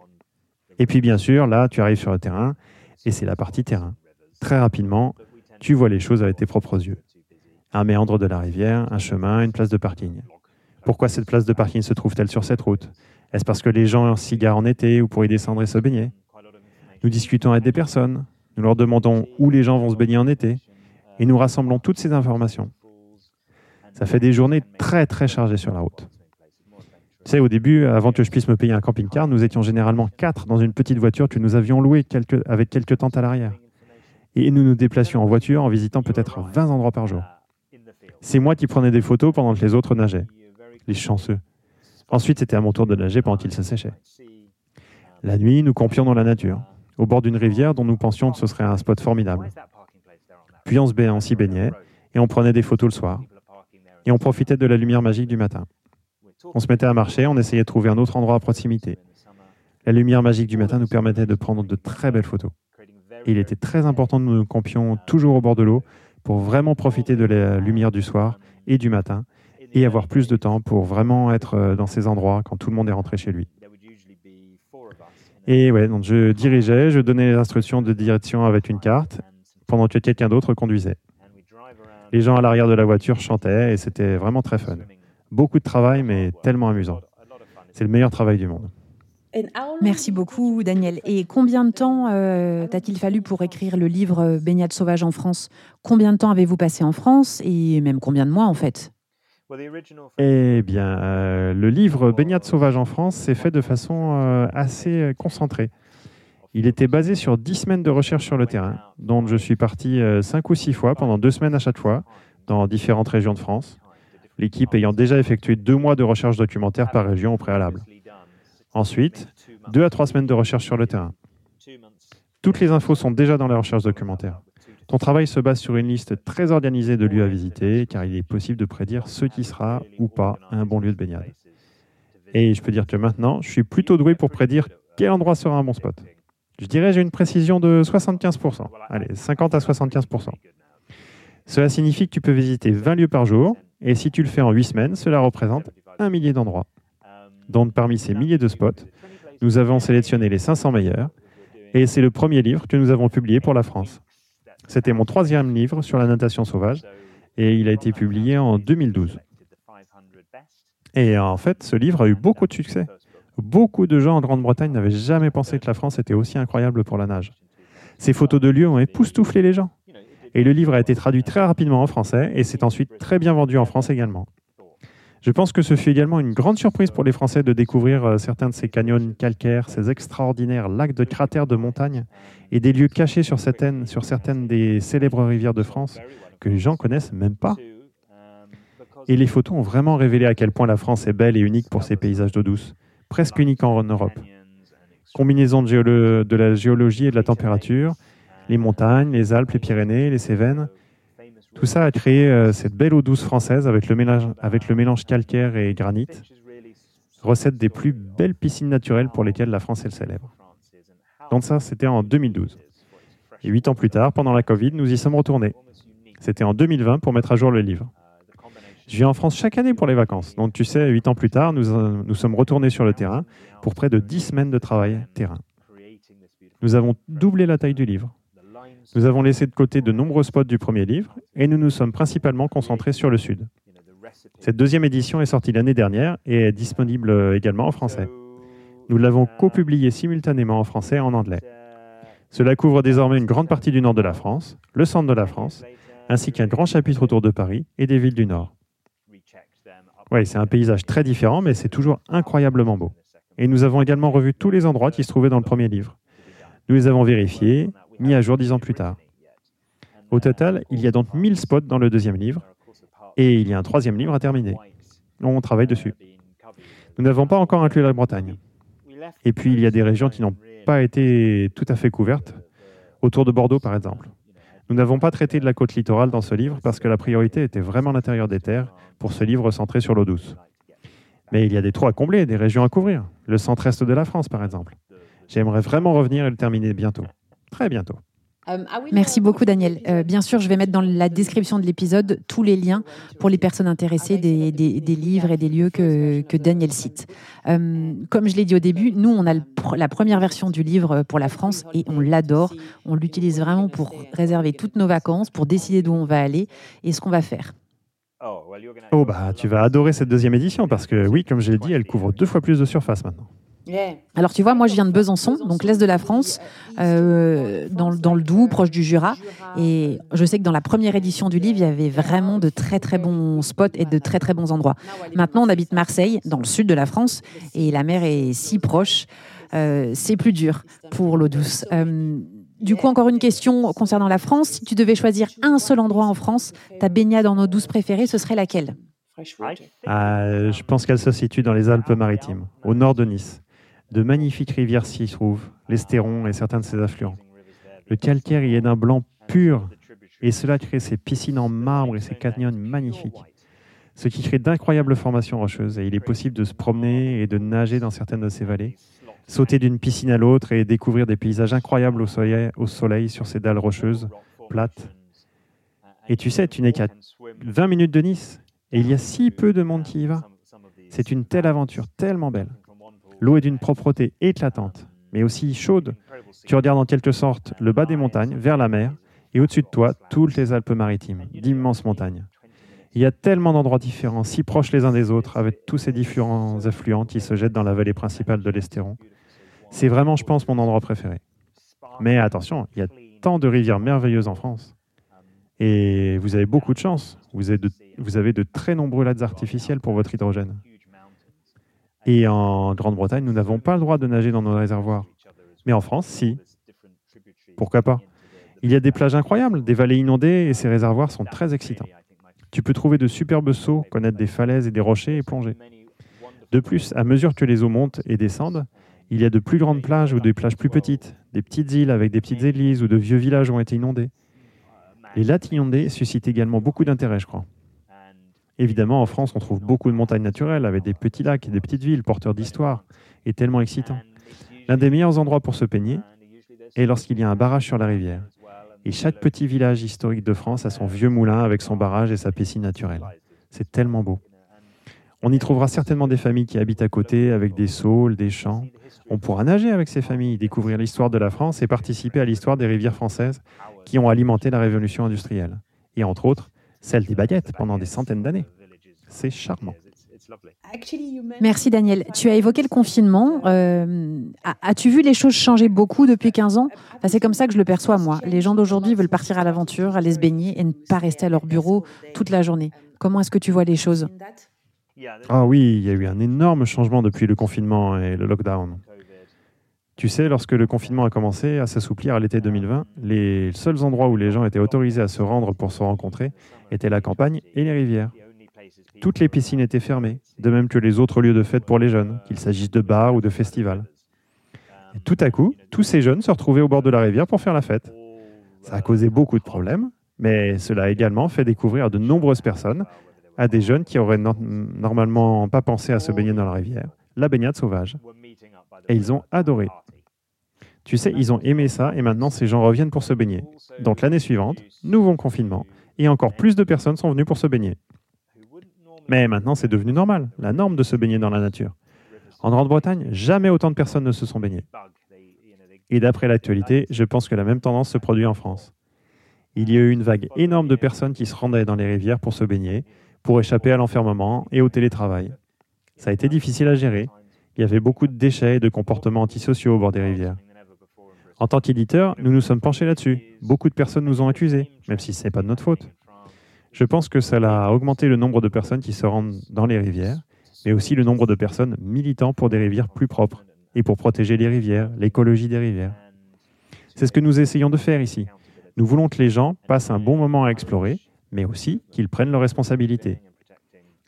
Et puis bien sûr, là, tu arrives sur le terrain, et c'est la partie terrain. Très rapidement, tu vois les choses avec tes propres yeux. Un méandre de la rivière, un chemin, une place de parking. Pourquoi cette place de parking se trouve-t-elle sur cette route? Est-ce parce que les gens s'y garent en été ou pour y descendre et se baigner? Nous discutons avec des personnes. Nous leur demandons où les gens vont se baigner en été. Et nous rassemblons toutes ces informations. Ça fait des journées très très chargées sur la route. Tu sais, au début, avant que je puisse me payer un camping-car, nous étions généralement quatre dans une petite voiture que nous avions louée avec quelques tentes à l'arrière. Et nous nous déplacions en voiture en visitant peut-être 20 endroits par jour. C'est moi qui prenais des photos pendant que les autres nageaient les chanceux. Ensuite, c'était à mon tour de nager pendant qu'il se séchait. La nuit, nous campions dans la nature, au bord d'une rivière dont nous pensions que ce serait un spot formidable. Puis on s'y baignait et on prenait des photos le soir. Et on profitait de la lumière magique du matin. On se mettait à marcher, on essayait de trouver un autre endroit à proximité. La lumière magique du matin nous permettait de prendre de très belles photos. Il était très important que nous campions toujours au bord de l'eau pour vraiment profiter de la lumière du soir et du matin et avoir plus de temps pour vraiment être euh, dans ces endroits quand tout le monde est rentré chez lui. Et ouais, donc je dirigeais, je donnais les instructions de direction avec une carte, pendant que quelqu'un d'autre conduisait. Les gens à l'arrière de la voiture chantaient et c'était vraiment très fun. Beaucoup de travail, mais tellement amusant. C'est le meilleur travail du monde. Merci beaucoup, Daniel. Et combien de temps euh, t'a-t-il fallu pour écrire le livre euh, Baignade sauvage en France? Combien de temps avez-vous passé en France? Et même combien de mois en fait? Eh bien, euh, le livre Baignade sauvage en France s'est fait de façon euh, assez euh, concentrée. Il était basé sur dix semaines de recherche sur le terrain, dont je suis parti cinq ou six fois pendant deux semaines à chaque fois, dans différentes régions de France, l'équipe ayant déjà effectué deux mois de recherche documentaire par région au préalable. Ensuite, deux à trois semaines de recherche sur le terrain. Toutes les infos sont déjà dans la recherche documentaire. Ton travail se base sur une liste très organisée de lieux à visiter, car il est possible de prédire ce qui sera ou pas un bon lieu de baignade. Et je peux dire que maintenant, je suis plutôt doué pour prédire quel endroit sera un bon spot. Je dirais j'ai une précision de 75%. Allez, 50 à 75%. Cela signifie que tu peux visiter 20 lieux par jour, et si tu le fais en 8 semaines, cela représente un millier d'endroits. Donc parmi ces milliers de spots, nous avons sélectionné les 500 meilleurs, et c'est le premier livre que nous avons publié pour la France. C'était mon troisième livre sur la natation sauvage et il a été publié en 2012. Et en fait, ce livre a eu beaucoup de succès. Beaucoup de gens en Grande-Bretagne n'avaient jamais pensé que la France était aussi incroyable pour la nage. Ces photos de lieux ont époustouflé les gens. Et le livre a été traduit très rapidement en français et s'est ensuite très bien vendu en France également. Je pense que ce fut également une grande surprise pour les Français de découvrir euh, certains de ces canyons calcaires, ces extraordinaires lacs de cratères de montagne et des lieux cachés sur certaines, des célèbres rivières de France que les gens connaissent même pas. Et les photos ont vraiment révélé à quel point la France est belle et unique pour ses paysages d'eau douce, presque unique en Europe. Combinaison de la géologie et de la température, les montagnes, les Alpes, les Pyrénées, les Cévennes, tout ça a créé euh, cette belle eau douce française avec le, mélange, calcaire et granit, recette des plus belles piscines naturelles pour lesquelles la France est célèbre. Donc ça, c'était en 2012. Et huit ans plus tard, pendant la Covid, nous y sommes retournés. C'était en 2020 pour mettre à jour le livre. Je viens en France chaque année pour les vacances. Donc tu sais, huit ans plus tard, nous, euh, nous sommes retournés sur le terrain pour près de dix semaines de travail terrain. Nous avons doublé la taille du livre. Nous avons laissé de côté de nombreux spots du premier livre et nous nous sommes principalement concentrés sur le sud. Cette deuxième édition est sortie l'année dernière et est disponible également en français. Nous l'avons copublié simultanément en français et en anglais. Cela couvre désormais une grande partie du nord de la France, le centre de la France, ainsi qu'un grand chapitre autour de Paris et des villes du nord. Oui, c'est un paysage très différent, mais c'est toujours incroyablement beau. Et nous avons également revu tous les endroits qui se trouvaient dans le premier livre. Nous les avons vérifiés, mis à jour dix ans plus tard. Au total, il y a donc 1000 spots dans le deuxième livre, et il y a un troisième livre à terminer. On travaille dessus. Nous n'avons pas encore inclus la Bretagne. Et puis, il y a des régions qui n'ont pas été tout à fait couvertes, autour de Bordeaux par exemple. Nous n'avons pas traité de la côte littorale dans ce livre parce que la priorité était vraiment l'intérieur des terres pour ce livre centré sur l'eau douce. Mais il y a des trous à combler, des régions à couvrir. Le centre-est de la France, par exemple. J'aimerais vraiment revenir et le terminer bientôt. Très bientôt. Euh, ah Merci beaucoup Daniel. Euh, bien sûr, je vais mettre dans la description de l'épisode tous les liens pour les personnes intéressées des, livres et des lieux que, Daniel cite. Euh, comme je l'ai dit au début, nous, on a la première version du livre pour la France et on l'adore. On l'utilise vraiment pour réserver toutes nos vacances, pour décider d'où on va aller et ce qu'on va faire. Oh bah tu vas adorer cette deuxième édition parce que oui, comme je l'ai dit, elle couvre deux fois plus de surface maintenant. Alors tu vois, moi je viens de Besançon, donc l'est de la France, euh, dans, le Doubs, proche du Jura. Et je sais que dans la première édition du livre, il y avait vraiment de très très bons spots et de très très bons endroits. Maintenant, on habite Marseille, dans le sud de la France, et la mer est si proche. Euh, c'est plus dur pour l'eau douce. Euh, du coup, encore une question concernant la France. Si tu devais choisir un seul endroit en France, ta baignade en eau douce préférée, ce serait laquelle? Je pense qu'elle se situe dans les Alpes-Maritimes, au nord de Nice. De magnifiques rivières s'y trouvent, l'Estéron et certains de ses affluents. Le calcaire y est d'un blanc pur, et cela crée ces piscines en marbre et ces canyons magnifiques, ce qui crée d'incroyables formations rocheuses. Et il est possible de se promener et de nager dans certaines de ces vallées, sauter d'une piscine à l'autre et découvrir des paysages incroyables au soleil, au soleil sur ces dalles rocheuses, plates. Et tu sais, tu n'es qu'à 20 minutes de Nice, et il y a si peu de monde qui y va. C'est une telle aventure, tellement belle. L'eau est d'une propreté éclatante, mais aussi chaude. Tu regardes en quelque sorte le bas des montagnes, vers la mer, et au-dessus de toi, toutes les Alpes-Maritimes, d'immenses montagnes. Il y a tellement d'endroits différents, si proches les uns des autres, avec tous ces différents affluents qui se jettent dans la vallée principale de l'Estéron. C'est vraiment, je pense, mon endroit préféré. Mais attention, il y a tant de rivières merveilleuses en France. Et vous avez beaucoup de chance. Vous avez de, très nombreux lacs artificiels pour votre hydrogène. Et en Grande-Bretagne, nous n'avons pas le droit de nager dans nos réservoirs. Mais en France, si. Pourquoi pas? Il y a des plages incroyables, des vallées inondées et ces réservoirs sont très excitants. Tu peux trouver de superbes sauts, connaître des falaises et des rochers et plonger. De plus, à mesure que les eaux montent et descendent, il y a de plus grandes plages ou des plages plus petites, des petites îles avec des petites églises ou de vieux villages ont été inondés. Les lacs inondés suscitent également beaucoup d'intérêt, je crois. Évidemment, en France, on trouve beaucoup de montagnes naturelles avec des petits lacs et des petites villes porteurs d'histoire et tellement excitants. L'un des meilleurs endroits pour se peigner est lorsqu'il y a un barrage sur la rivière. Et chaque petit village historique de France a son vieux moulin avec son barrage et sa piscine naturelle. C'est tellement beau. On y trouvera certainement des familles qui habitent à côté avec des saules, des champs. On pourra nager avec ces familles, découvrir l'histoire de la France et participer à l'histoire des rivières françaises qui ont alimenté la révolution industrielle. Et entre autres, celle des baguettes pendant des centaines d'années. C'est charmant. Merci Daniel. Tu as évoqué le confinement. Euh, as-tu vu les choses changer beaucoup depuis 15 ans? C'est comme ça que je le perçois moi. Les gens d'aujourd'hui veulent partir à l'aventure, aller se baigner et ne pas rester à leur bureau toute la journée. Comment est-ce que tu vois les choses? Ah oui, il y a eu un énorme changement depuis le confinement et le lockdown. Tu sais, lorsque le confinement a commencé à s'assouplir à l'été 2020, les seuls endroits où les gens étaient autorisés à se rendre pour se rencontrer étaient la campagne et les rivières. Toutes les piscines étaient fermées, de même que les autres lieux de fête pour les jeunes, qu'il s'agisse de bars ou de festivals. Tout à coup, tous ces jeunes se retrouvaient au bord de la rivière pour faire la fête. Ça a causé beaucoup de problèmes, mais cela a également fait découvrir à de nombreuses personnes, à des jeunes qui auraient normalement pas pensé à se baigner dans la rivière, la baignade sauvage. Et ils ont adoré. Tu sais, ils ont aimé ça et maintenant ces gens reviennent pour se baigner. Donc l'année suivante, nouveau confinement et encore plus de personnes sont venues pour se baigner. Mais maintenant, c'est devenu normal, la norme de se baigner dans la nature. En Grande-Bretagne, jamais autant de personnes ne se sont baignées. Et d'après l'actualité, je pense que la même tendance se produit en France. Il y a eu une vague énorme de personnes qui se rendaient dans les rivières pour se baigner, pour échapper à l'enfermement et au télétravail. Ça a été difficile à gérer. Il y avait beaucoup de déchets et de comportements antisociaux au bord des rivières. En tant qu'éditeur, nous nous sommes penchés là-dessus. Beaucoup de personnes nous ont accusés, même si ce n'est pas de notre faute. Je pense que ça a augmenté le nombre de personnes qui se rendent dans les rivières, mais aussi le nombre de personnes militant pour des rivières plus propres et pour protéger les rivières, l'écologie des rivières. C'est ce que nous essayons de faire ici. Nous voulons que les gens passent un bon moment à explorer, mais aussi qu'ils prennent leurs responsabilités.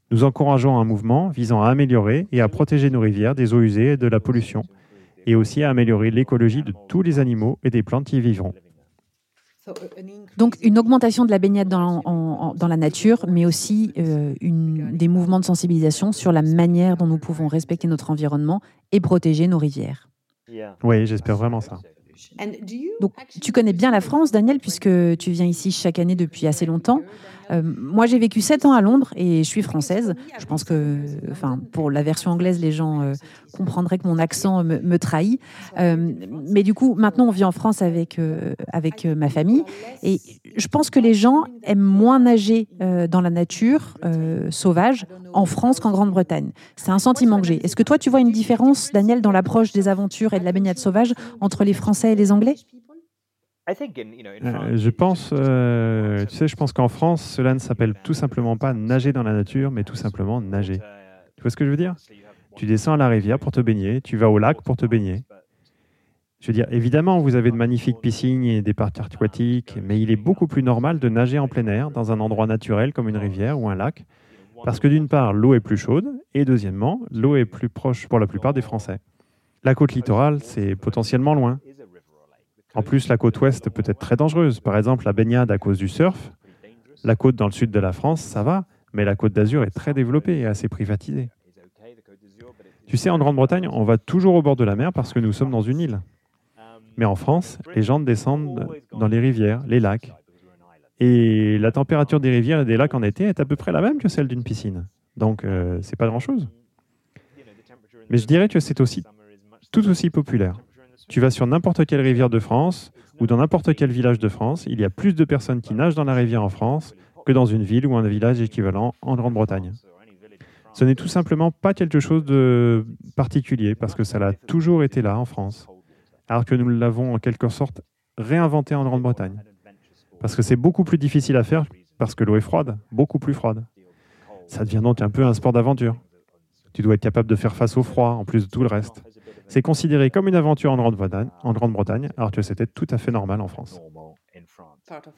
Nous encourageons un mouvement visant à améliorer et à protéger nos rivières des eaux usées et de la pollution, et aussi à améliorer l'écologie de tous les animaux et des plantes qui y vivront. Donc une augmentation de la baignade dans, dans la nature, mais aussi euh, une, des mouvements de sensibilisation sur la manière dont nous pouvons respecter notre environnement et protéger nos rivières. Oui, j'espère vraiment ça. Donc, tu connais bien la France, Daniel, puisque tu viens ici chaque année depuis assez longtemps. Euh, moi, j'ai vécu sept ans à Londres et je suis française. Je pense que, enfin, pour la version anglaise, les gens euh, comprendraient que mon accent me, trahit. Euh, mais du coup, maintenant, on vit en France avec avec ma famille et je pense que les gens aiment moins nager dans la nature sauvage en France qu'en Grande-Bretagne. C'est un sentiment que j'ai. Est-ce que toi, tu vois une différence, Daniel, dans l'approche des aventures et de la baignade sauvage entre les Français et les Anglais? Je pense, euh, tu sais, je pense qu'en France, cela ne s'appelle tout simplement pas nager dans la nature, mais tout simplement nager. Tu vois ce que je veux dire? Tu descends à la rivière pour te baigner, tu vas au lac pour te baigner. Je veux dire, évidemment, vous avez de magnifiques piscines et des parcs aquatiques, mais il est beaucoup plus normal de nager en plein air, dans un endroit naturel comme une rivière ou un lac, parce que d'une part, l'eau est plus chaude, et deuxièmement, l'eau est plus proche pour la plupart des Français. La côte littorale, c'est potentiellement loin. En plus, la côte ouest peut être très dangereuse. Par exemple, la baignade à cause du surf. La côte dans le sud de la France, ça va, mais la côte d'Azur est très développée et assez privatisée. Tu sais, en Grande-Bretagne, on va toujours au bord de la mer parce que nous sommes dans une île. Mais en France, les gens descendent dans les rivières, les lacs. Et la température des rivières et des lacs en été est à peu près la même que celle d'une piscine. Donc, euh, c'est pas grand-chose. Mais je dirais que c'est aussi tout aussi populaire. Tu vas sur n'importe quelle rivière de France ou dans n'importe quel village de France, il y a plus de personnes qui nagent dans la rivière en France que dans une ville ou un village équivalent en Grande-Bretagne. Ce n'est tout simplement pas quelque chose de particulier parce que ça a toujours été là en France, alors que nous l'avons en quelque sorte réinventé en Grande-Bretagne. Parce que c'est beaucoup plus difficile à faire parce que l'eau est froide, beaucoup plus froide. Ça devient donc un peu un sport d'aventure. Tu dois être capable de faire face au froid en plus de tout le reste. C'est considéré comme une aventure en Grande-Bretagne, alors que c'était tout à fait normal en France.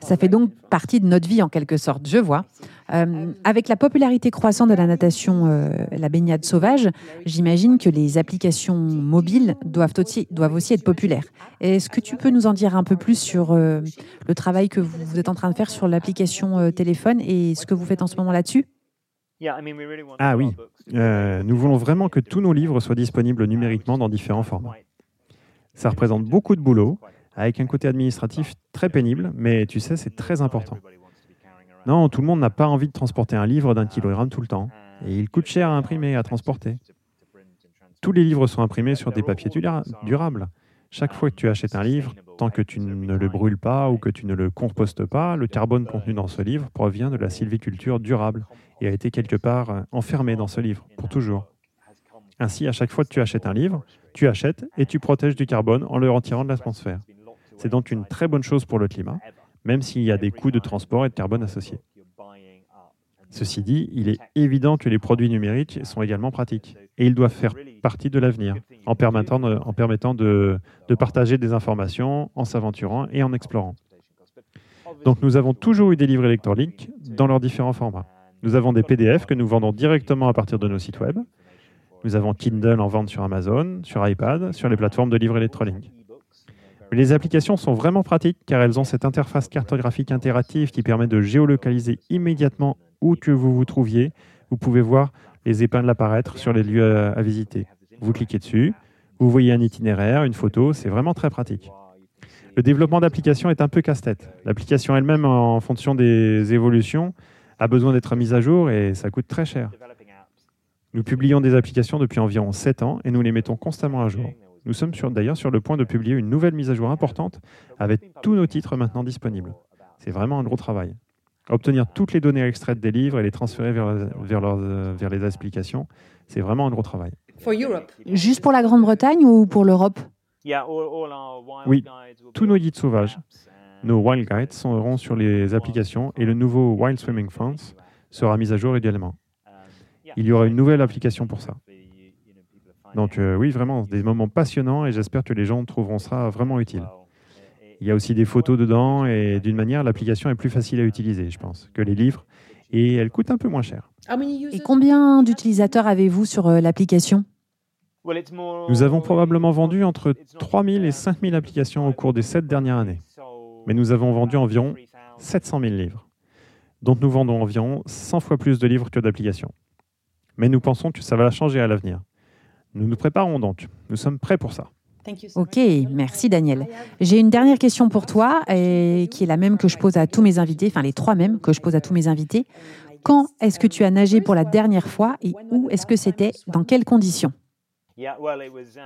Ça fait donc partie de notre vie en quelque sorte, je vois. Euh, avec la popularité croissante de la natation, euh, la baignade sauvage, j'imagine que les applications mobiles doivent aussi, être populaires. Est-ce que tu peux nous en dire un peu plus sur euh, le travail que vous êtes en train de faire sur l'application téléphone et ce que vous faites en ce moment là-dessus? Ah oui, euh, nous voulons vraiment que tous nos livres soient disponibles numériquement dans différents formats. Ça représente beaucoup de boulot, avec un côté administratif très pénible, mais tu sais, c'est très important. Non, tout le monde n'a pas envie de transporter un livre d'un kilogramme tout le temps, et il coûte cher à imprimer et à transporter. Tous les livres sont imprimés sur des papiers durables. Chaque fois que tu achètes un livre, tant que tu ne le brûles pas ou que tu ne le compostes pas, le carbone contenu dans ce livre provient de la sylviculture durable et a été quelque part euh, enfermé dans ce livre pour toujours. Ainsi, à chaque fois que tu achètes un livre, tu achètes et tu protèges du carbone en le retirant de l'atmosphère. C'est donc une très bonne chose pour le climat, même s'il y a des coûts de transport et de carbone associés. Ceci dit, il est évident que les produits numériques sont également pratiques et ils doivent faire partie de l'avenir en permettant, de, partager des informations, en s'aventurant et en explorant. Donc nous avons toujours eu des livres électroniques dans leurs différents formats. Nous avons des PDF que nous vendons directement à partir de nos sites web. Nous avons Kindle en vente sur Amazon, sur iPad, sur les plateformes de livres électroniques. Les applications sont vraiment pratiques car elles ont cette interface cartographique interactive qui permet de géolocaliser immédiatement où que vous vous trouviez. Vous pouvez voir les épingles apparaître sur les lieux à, visiter. Vous cliquez dessus, vous voyez un itinéraire, une photo, c'est vraiment très pratique. Le développement d'applications est un peu casse-tête. L'application elle-même, en fonction des évolutions, a besoin d'être mise à jour et ça coûte très cher. Nous publions des applications depuis environ 7 ans et nous les mettons constamment à jour. Nous sommes d'ailleurs sur le point de publier une nouvelle mise à jour importante avec tous nos titres maintenant disponibles. C'est vraiment un gros travail. Obtenir toutes les données extraites des livres et les transférer vers, vers, vers les applications, c'est vraiment un gros travail. Juste pour la Grande-Bretagne ou pour l'Europe? Oui, tous nos guides sauvages, nos Wild Guides seront sur les applications et le nouveau Wild Swimming Fonts sera mis à jour également. Il y aura une nouvelle application pour ça. Donc euh, oui, vraiment, des moments passionnants et j'espère que les gens trouveront ça vraiment utile. Il y a aussi des photos dedans et d'une manière, l'application est plus facile à utiliser, je pense, que les livres et elle coûte un peu moins cher. Et combien d'utilisateurs avez-vous sur euh, l'application? Nous avons probablement vendu entre 3000 et 5000 applications au cours des sept dernières années. Mais nous avons vendu environ 700 000 livres. Donc nous vendons environ 100 fois plus de livres que d'applications. Mais nous pensons que ça va changer à l'avenir. Nous nous préparons donc. Nous sommes prêts pour ça. Ok, merci Daniel. J'ai une dernière question pour toi, et qui est la même que je pose à tous mes invités, enfin les trois mêmes que je pose à tous mes invités. Quand est-ce que tu as nagé pour la dernière fois et où est-ce que c'était Dans quelles conditions?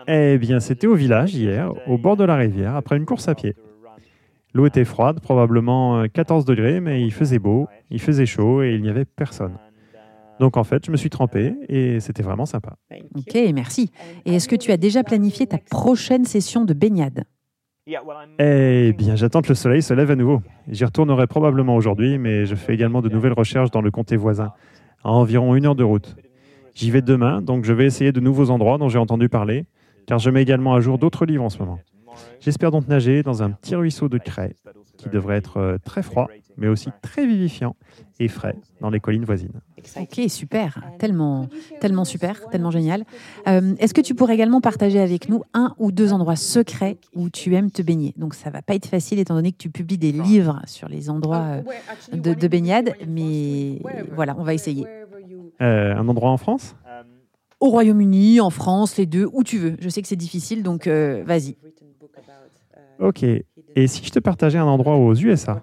Eh bien, c'était au village hier, au bord de la rivière, après une course à pied. L'eau était froide, probablement 14 degrés, mais il faisait beau, il faisait chaud et il n'y avait personne. Donc en fait, je me suis trempé et c'était vraiment sympa. Ok, merci. Et est-ce que tu as déjà planifié ta prochaine session de baignade? Eh bien, j'attends que le soleil se lève à nouveau. J'y retournerai probablement aujourd'hui, mais je fais également de nouvelles recherches dans le comté voisin, à environ une heure de route. J'y vais demain, donc je vais essayer de nouveaux endroits dont j'ai entendu parler, car je mets également à jour d'autres livres en ce moment. J'espère donc nager dans un petit ruisseau de craie qui devrait être euh, très froid, mais aussi très vivifiant et frais dans les collines voisines. Ok, super, tellement, tellement super, tellement génial. Euh, est-ce que tu pourrais également partager avec nous un ou deux endroits secrets où tu aimes te baigner? Donc ça va pas être facile étant donné que tu publies des livres sur les endroits euh, de, baignade, mais voilà, on va essayer. un endroit en France? Au Royaume-Uni, en France, les deux, où tu veux. Je sais que c'est difficile, donc vas-y. Ok. Et si je te partageais un endroit aux USA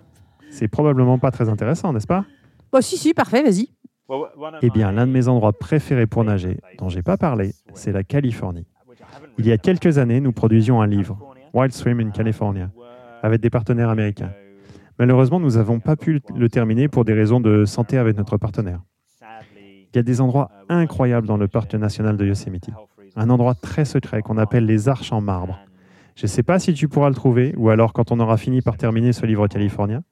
C'est probablement pas très intéressant, n'est-ce pas Oh, si, si, parfait, vas-y. Eh bien, l'un de mes endroits préférés pour nager, dont j'ai pas parlé, c'est la Californie. Il y a quelques années, nous produisions un livre, Wild Swim in California, avec des partenaires américains. Malheureusement, nous n'avons pas pu le terminer pour des raisons de santé avec notre partenaire. Il y a des endroits incroyables dans le parc national de Yosemite. Un endroit très secret qu'on appelle les Arches en marbre. Je ne sais pas si tu pourras le trouver, ou alors quand on aura fini par terminer ce livre californien,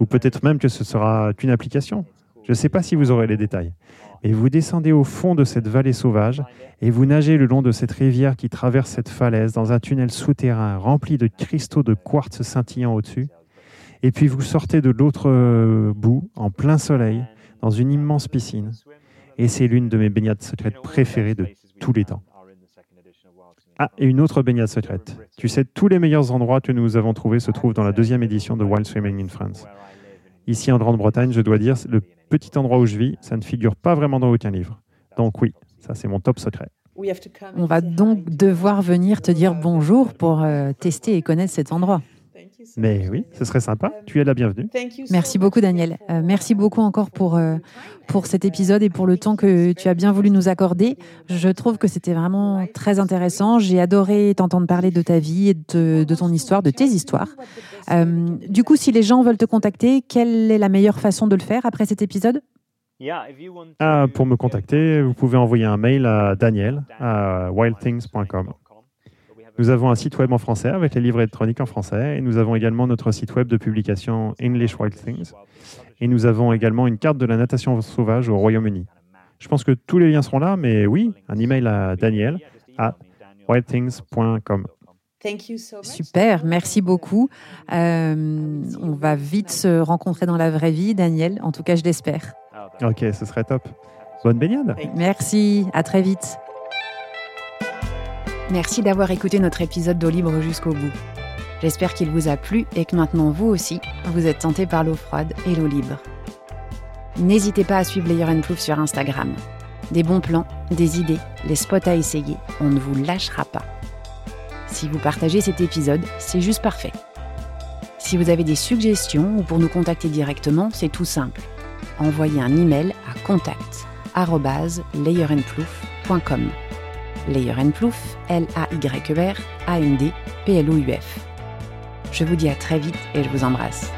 ou peut-être même que ce sera qu'une application. Je ne sais pas si vous aurez les détails. Mais vous descendez au fond de cette vallée sauvage et vous nagez le long de cette rivière qui traverse cette falaise dans un tunnel souterrain rempli de cristaux de quartz scintillant au-dessus. Et puis vous sortez de l'autre euh, bout, en plein soleil, dans une immense piscine. Et c'est l'une de mes baignades secrètes préférées de tous les temps. Ah, et une autre baignade secrète. Tu sais, tous les meilleurs endroits que nous avons trouvés se trouvent dans la deuxième édition de Wild Swimming in France. Ici en Grande-Bretagne, je dois dire, le petit endroit où je vis, ça ne figure pas vraiment dans aucun livre. Donc oui, ça c'est mon top secret. On va donc devoir venir te dire bonjour pour euh, tester et connaître cet endroit. Mais oui, ce serait sympa. Tu es la bienvenue. Merci beaucoup, Daniel. Euh, merci beaucoup encore pour, euh, pour cet épisode et pour le temps que tu as bien voulu nous accorder. Je trouve que c'était vraiment très intéressant. J'ai adoré t'entendre parler de ta vie et de, de, ton histoire, de tes histoires. Euh, du coup, si les gens veulent te contacter, quelle est la meilleure façon de le faire après cet épisode? Ah, pour me contacter, vous pouvez envoyer un mail à daniel à wildthings.com. Nous avons un site web en français avec les livres électroniques en français et nous avons également notre site web de publication English Wild Things. Et nous avons également une carte de la natation sauvage au Royaume-Uni. Je pense que tous les liens seront là, mais oui, un email à Daniel à wildthings.com. Super, merci beaucoup. Euh, on va vite se rencontrer dans la vraie vie, Daniel. En tout cas, je l'espère. Ok, ce serait top. Bonne baignade. Merci, à très vite. Merci d'avoir écouté notre épisode d'eau libre jusqu'au bout. J'espère qu'il vous a plu et que maintenant vous aussi, vous êtes tenté par l'eau froide et l'eau libre. N'hésitez pas à suivre Layer Proof sur Instagram. Des bons plans, des idées, les spots à essayer, on ne vous lâchera pas. Si vous partagez cet épisode, c'est juste parfait. Si vous avez des suggestions ou pour nous contacter directement, c'est tout simple. envoyez un email à contact Layer Plouf, L-A-Y-E-R, A-N-D, P-L-O-U-F. Je vous dis à très vite et je vous embrasse.